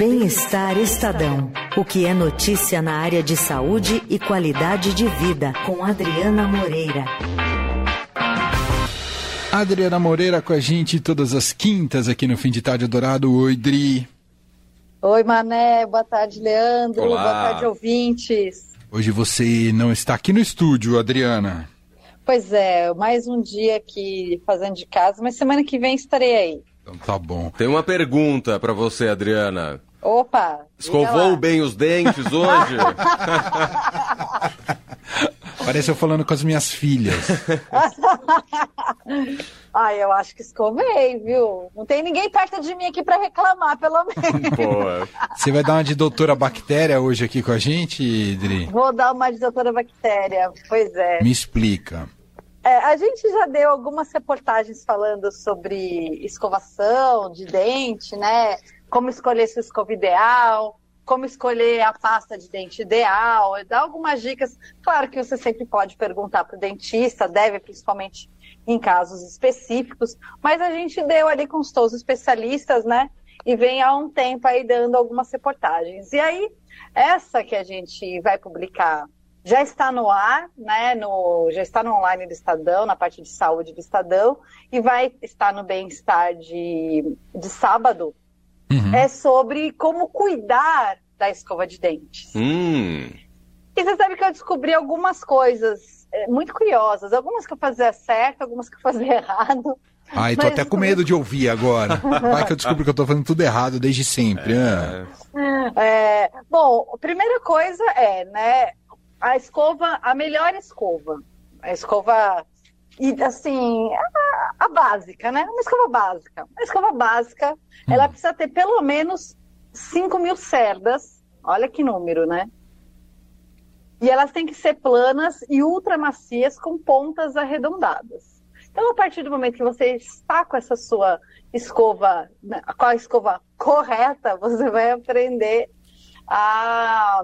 Bem-Estar Estadão. O que é notícia na área de saúde e qualidade de vida, com Adriana Moreira. Adriana Moreira com a gente todas as quintas aqui no Fim de Tarde Dourado. Oi, Dri. Oi, Mané. Boa tarde, Leandro. Olá. Boa tarde, ouvintes. Hoje você não está aqui no estúdio, Adriana. Pois é, mais um dia aqui fazendo de casa, mas semana que vem estarei aí. Então tá bom. Tem uma pergunta pra você, Adriana. Opa! Escovou bem os dentes hoje? Parece eu falando com as minhas filhas. Ai, eu acho que escovei, viu? Não tem ninguém perto de mim aqui para reclamar, pelo menos. Boa. Você vai dar uma de doutora bactéria hoje aqui com a gente, Dri? Vou dar uma de doutora bactéria. Pois é. Me explica. É, a gente já deu algumas reportagens falando sobre escovação de dente, né? Como escolher sua escova ideal, como escolher a pasta de dente ideal, dar algumas dicas. Claro que você sempre pode perguntar para o dentista, deve principalmente em casos específicos, mas a gente deu ali com os especialistas, né? E vem há um tempo aí dando algumas reportagens. E aí, essa que a gente vai publicar já está no ar, né? No, já está no online do Estadão, na parte de saúde do Estadão, e vai estar no bem-estar de, de sábado. Uhum. É sobre como cuidar da escova de dentes. Hum. E você sabe que eu descobri algumas coisas é, muito curiosas. Algumas que eu fazia certo, algumas que eu fazia errado. Ai, tô Mas- até com medo de ouvir agora. Vai que eu descubro que eu tô fazendo tudo errado desde sempre. né? É, bom, a primeira coisa é, né, a escova, a melhor escova. A escova, e assim, a, a básica, né? Uma escova básica. Uma escova básica, ela precisa ter pelo menos 5 mil cerdas. Olha que número, né? E elas têm que ser planas e ultra macias com pontas arredondadas. Então, a partir do momento que você está com essa sua escova, né, com a escova correta, você vai aprender a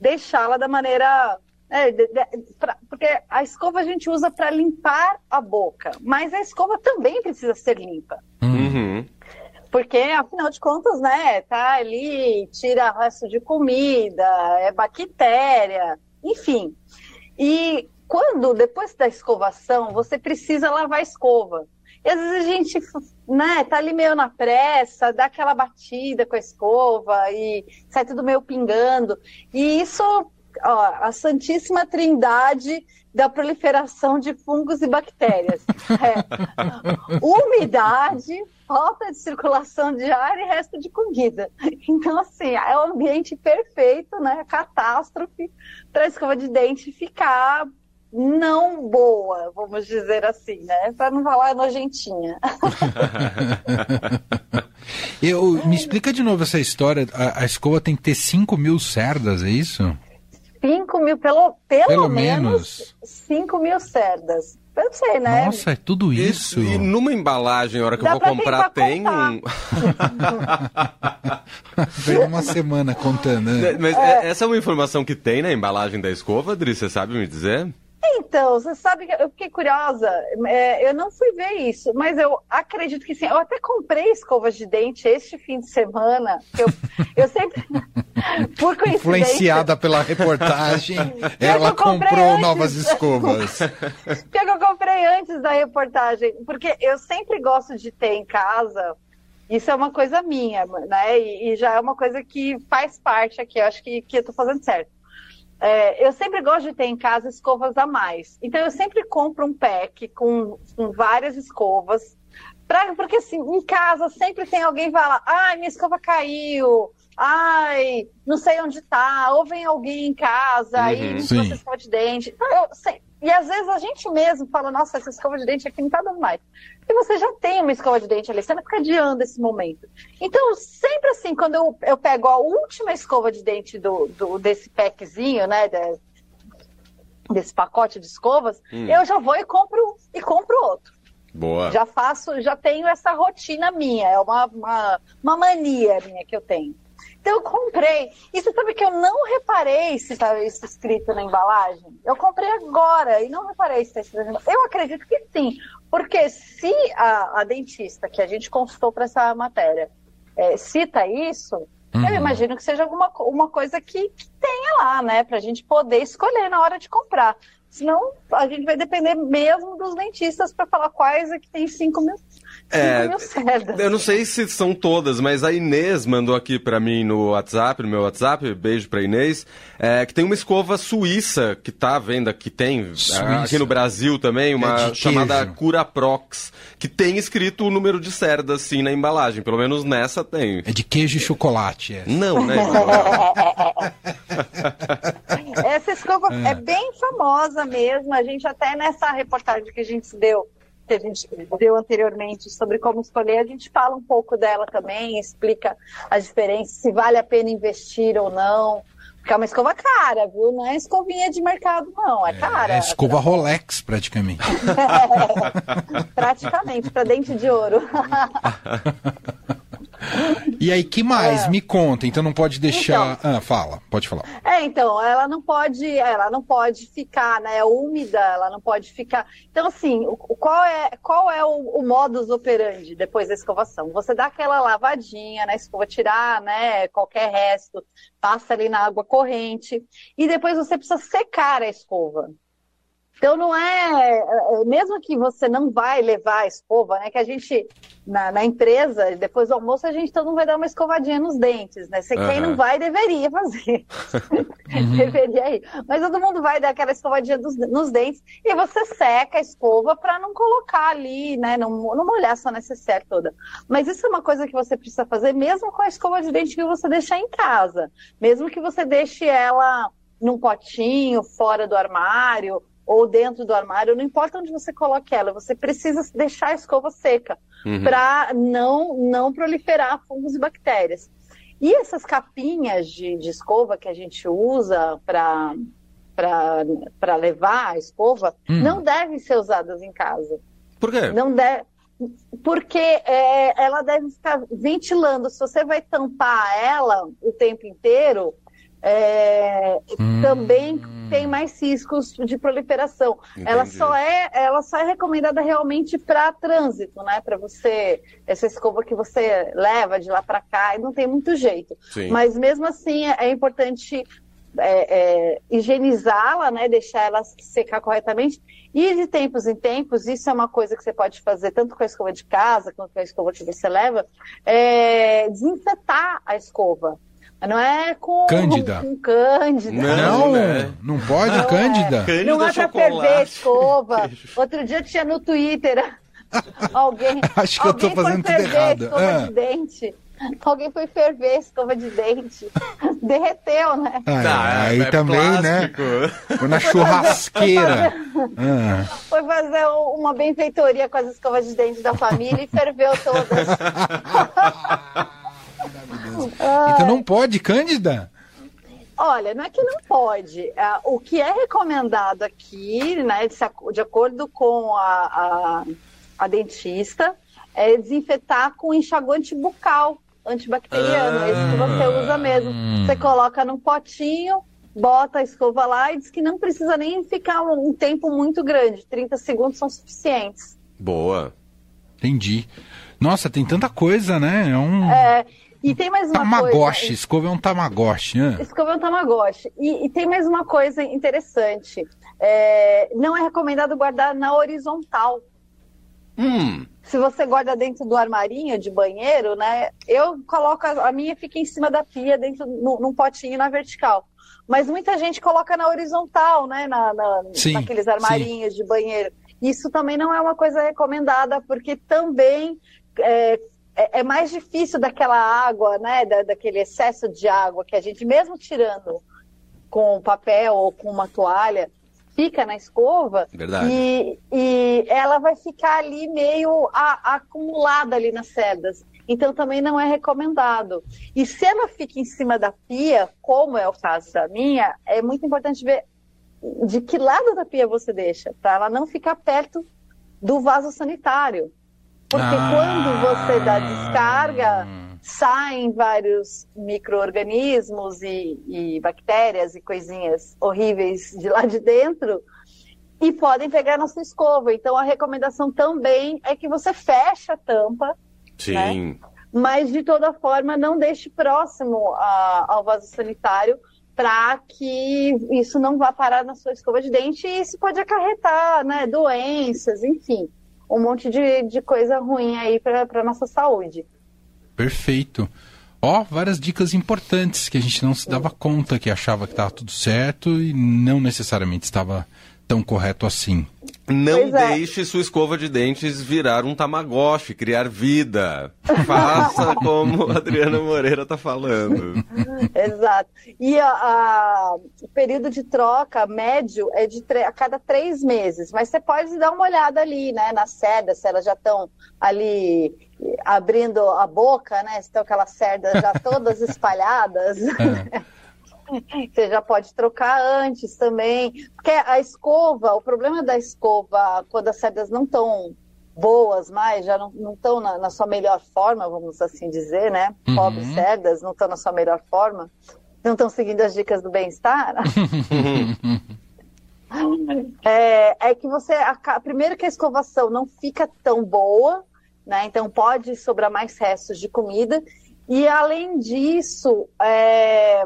deixá-la da maneira. Né, de- de- pra- porque a escova a gente usa para limpar a boca, mas a escova também precisa ser limpa. Uhum. Porque, afinal de contas, né, tá ali, tira resto de comida, é bactéria, enfim. E quando, depois da escovação, você precisa lavar a escova. E às vezes a gente, né, tá ali meio na pressa, dá aquela batida com a escova e sai tudo meio pingando. E isso, ó, a santíssima trindade da proliferação de fungos e bactérias. É umidade, falta de circulação de ar e resto de comida. Então, assim, é o ambiente perfeito, né? Catástrofe para a escova de dente ficar não boa, vamos dizer assim, né? Para não falar nojentinha. Eu, me explica de novo essa história. A, a escova tem que ter 5 mil cerdas, é isso? 5 mil, pelo, pelo, Pelo menos, 5 mil cerdas. Eu sei, né? Nossa, é tudo isso? E, e numa embalagem, a hora que Dá eu vou pra comprar, tem contar. um. Foi uma semana contando. né? Mas é- essa é uma informação que tem na embalagem da escova, Adri? Você sabe me dizer? Então, você sabe que eu fiquei curiosa. é, eu não fui ver isso, mas eu acredito que sim. Eu até comprei escovas de dente este fim de semana. Eu, eu sempre. Por coincidência. Influenciada pela reportagem, ela comprou antes. novas escovas. que eu comprei antes da reportagem, porque eu sempre gosto de ter em casa. Isso é uma coisa minha, né? E, e já é uma coisa que faz parte aqui. Eu acho que, que eu tô fazendo certo. É, eu sempre gosto de ter em casa escovas a mais. Então eu sempre compro um pack com, com várias escovas. Pra, porque assim, em casa sempre tem alguém que fala, ai, minha escova caiu, ai, não sei onde tá, ou vem alguém em casa Uhum. e Sim. trouxe escova de dente. Então, eu sei- e às vezes a gente mesmo fala, nossa, essa escova de dente aqui não tá dando mais. E você já tem uma escova de dente ali, você não fica adiando esse momento. Então, sempre assim, quando eu, eu pego a última escova de dente do, do- desse packzinho, né, de- desse pacote de escovas, Hum. eu já vou e compro e compro outro. Boa. Já faço, já tenho essa rotina minha, é uma, uma, uma mania minha que eu tenho. Então eu comprei. E você sabe que eu não reparei se estava isso escrito na embalagem? Eu comprei agora e não reparei se está escrito na embalagem. Eu acredito que sim, porque se a, a dentista que a gente consultou para essa matéria é, cita isso, Eu imagino que seja alguma uma coisa que, que tenha lá, né? Pra gente poder escolher na hora de comprar. Senão, a gente vai depender mesmo dos dentistas para falar quais é que tem 5 mil, 5 É, mil cerdas. Eu não sei se são todas, mas a Inês mandou aqui pra mim no WhatsApp, no meu WhatsApp, beijo pra Inês, é, que tem uma escova suíça que tá à venda, que tem Suíça. é, aqui no Brasil também, uma É chamada. Curaprox, que tem escrito o número de cerdas sim na embalagem, pelo menos nessa tem. É de queijo e chocolate. É. Não, né? Escova é. bem famosa mesmo. A gente até nessa reportagem que a gente deu, que a gente deu anteriormente sobre como escolher, a gente fala um pouco dela também, explica a diferença, se vale a pena investir ou não. Porque é uma escova cara, viu? Não é escovinha de mercado, não. É cara. É escova Rolex, praticamente. Praticamente, para dente de ouro. E aí, que mais? É. Me conta. Então não pode deixar. Ah, fala, pode falar. É, então, ela não pode, ela não pode ficar, né, úmida, ela não pode ficar. Então, assim, o- qual é, qual é o, o modus operandi depois da escovação? Você dá aquela lavadinha na escova, tirar, né, qualquer resto, passa ali na água corrente e depois você precisa secar a escova. Então não é, é, mesmo que você não vai levar a escova, né? Que a gente na, na empresa depois do almoço a gente todo mundo vai dar uma escovadinha nos dentes, né? Se quem Aham. não vai deveria fazer, deveria ir. Mas todo mundo vai dar aquela escovadinha dos- nos dentes e você seca a escova para não colocar ali, né? Não, não molhar sua necessaire toda. Mas isso é uma coisa que você precisa fazer mesmo com a escova de dente que você deixar em casa, mesmo que você deixe ela num potinho fora do armário ou dentro do armário, não importa onde você coloque ela, você precisa deixar a escova seca Uhum. para não, não proliferar fungos e bactérias. E essas capinhas de, de escova que a gente usa para levar a escova Hum. não devem ser usadas em casa. Por quê? Não deve, porque é, ela deve ficar ventilando. Se você vai tampar ela o tempo inteiro, é, Hum. também tem mais riscos de proliferação. Ela Entendi. só é, ela só é recomendada realmente para trânsito, né? Para você essa escova que você leva de lá para cá e não tem muito jeito. Sim. Mas mesmo assim é, é importante é, é, higienizá-la, né? Deixar ela secar corretamente. E de tempos em tempos, isso é uma coisa que você pode fazer tanto com a escova de casa quanto com a escova que você leva, é desinfetar a escova. Não é com Cândida. com cândida. Não, Não, né? não pode, Não é. Cândida. Cândida Não é pra a escova. Outro dia tinha no Twitter alguém. Acho que eu tô alguém foi fazendo tudo ferver errado. a escova Ah. de dente. Alguém foi ferver a escova de dente. Derreteu, né? Ah, Tá, aí é também, plástico. né? Foi na churrasqueira. Ah. Foi fazer uma benfeitoria com as escovas de dente da família e ferveu todas. Então não pode, Cândida? Olha, não é que não pode. Ah, o que é recomendado aqui, né, de, acordo com a, a, a dentista, é desinfetar com enxaguante bucal antibacteriano. Ah. Esse que você usa mesmo. Você coloca num potinho, bota a escova lá e diz que não precisa nem ficar um, um tempo muito grande. 30 segundos são suficientes. Boa. Entendi. Nossa, tem tanta coisa, né? É um É, e tem mais uma tamagotchi. coisa. Escova é um tamagotchi, né? Escova é um tamagotchi. E, e tem mais uma coisa interessante. É, não é recomendado guardar na horizontal. Hum. Se você guarda dentro do armarinho de banheiro, né? Eu coloco a, a minha fica em cima da pia, dentro no, num potinho na vertical. Mas muita gente coloca na horizontal, né? Na, na- Sim, naqueles armarinhos de banheiro. Isso também não é uma coisa recomendada, porque também é, é- é mais difícil daquela água, né? Da, daquele excesso de água que a gente, mesmo tirando com papel ou com uma toalha, fica na escova Verdade. e, e ela vai ficar ali meio a- acumulada ali nas cerdas. Então também não é recomendado. E se ela fica em cima da pia, como é o caso da minha, é muito importante ver de que lado da pia você deixa, para ela não ficar perto do vaso sanitário. Porque Ah. quando você dá descarga, saem vários micro-organismos e, e bactérias e coisinhas horríveis de lá de dentro e podem pegar na sua escova. Então a recomendação também é que você feche a tampa Sim. mas de toda forma não deixe próximo a, ao vaso sanitário para que isso não vá parar na sua escova de dente e isso pode acarretar né, doenças, enfim, um monte de, de coisa ruim aí para a nossa saúde. Perfeito. Ó, várias dicas importantes que a gente não se dava conta que achava que estava tudo certo e não necessariamente estava tão correto assim. Não é. deixe sua escova de dentes virar um tamagotchi, criar vida. Faça como a Adriana Moreira está falando. Exato. E a, a, o período de troca médio é de a cada três meses, mas você pode dar uma olhada ali, né, nas cerdas, se elas já estão ali abrindo a boca, né, se estão aquelas cerdas já todas espalhadas. É. Você já pode trocar antes também. Porque a escova, o problema da escova, quando as cerdas não estão boas mais, já não estão na, na, sua melhor forma, vamos assim dizer, né? Uhum. Pobres cerdas, não estão na sua melhor forma, não estão seguindo as dicas do bem-estar. é, é, que você, a, primeiro que a escovação não fica tão boa, né? Então pode sobrar mais restos de comida. E além disso, é,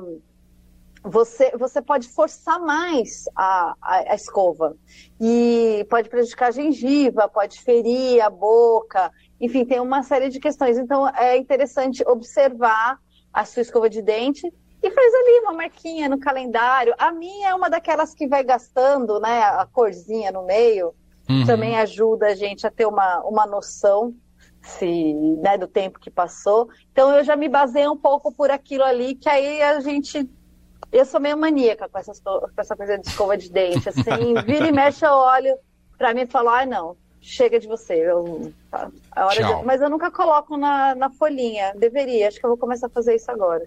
você, você pode forçar mais a, a, a, escova e pode prejudicar a gengiva, pode ferir a boca, enfim, tem uma série de questões. Então é interessante observar a sua escova de dente e faz ali uma marquinha no calendário. A minha é uma daquelas que vai gastando, né, a corzinha no meio, uhum. também ajuda a gente a ter uma, uma noção se, né, do tempo que passou. Então eu já me baseio um pouco por aquilo ali, que aí a gente eu sou meio maníaca com, essas, com essa coisa de escova de dente. Assim, vira e mexe, eu olho pra mim e falo, ai ah, não, chega de você. Eu, tá, a hora de... Mas eu nunca coloco na, na folhinha. Deveria, acho que eu vou começar a fazer isso agora.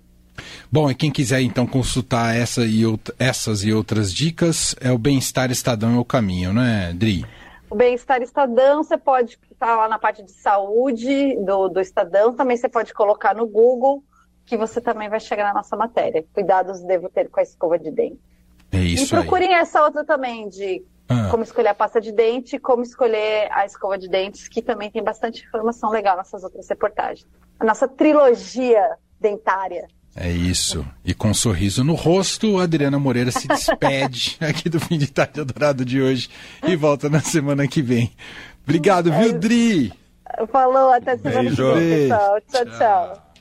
Bom, e quem quiser então consultar essa e essas e outras dicas, é o Bem-Estar Estadão é o caminho, né, Dri? O Bem-Estar Estadão, você pode estar lá na parte de saúde do, do Estadão, também você pode colocar no Google que você também vai chegar na nossa matéria. Cuidados devo ter com a escova de dente. É isso E procurem aí. essa outra também de ah. como escolher a pasta de dente, como escolher a escova de dentes, que também tem bastante informação legal nessas outras reportagens. A nossa trilogia dentária. É isso. E com um sorriso no rosto, a Adriana Moreira se despede aqui do Fim de Tarde Adorado de hoje e volta na semana que vem. Obrigado, é viu, Dri? Falou, até semana Beijo. que vem, pessoal. tchau. tchau. tchau.